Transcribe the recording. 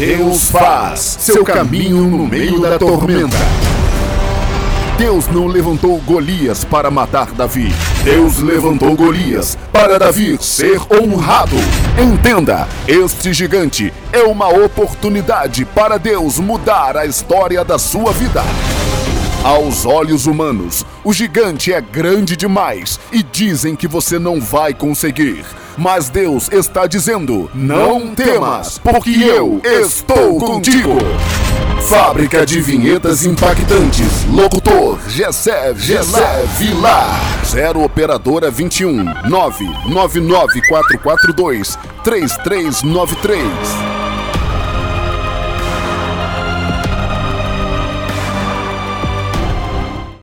Deus faz seu caminho no meio da tormenta. Deus não levantou Golias para matar Davi. Deus levantou Golias para Davi ser honrado. Entenda, este gigante é uma oportunidade para Deus mudar a história da sua vida. Aos olhos humanos, o gigante é grande demais e dizem que você não vai conseguir. Mas Deus está dizendo: não temas, porque eu estou contigo. Fábrica de vinhetas impactantes. Locutor Gessé Gessé Vilar. 0 Operadora 21 999 442 3393.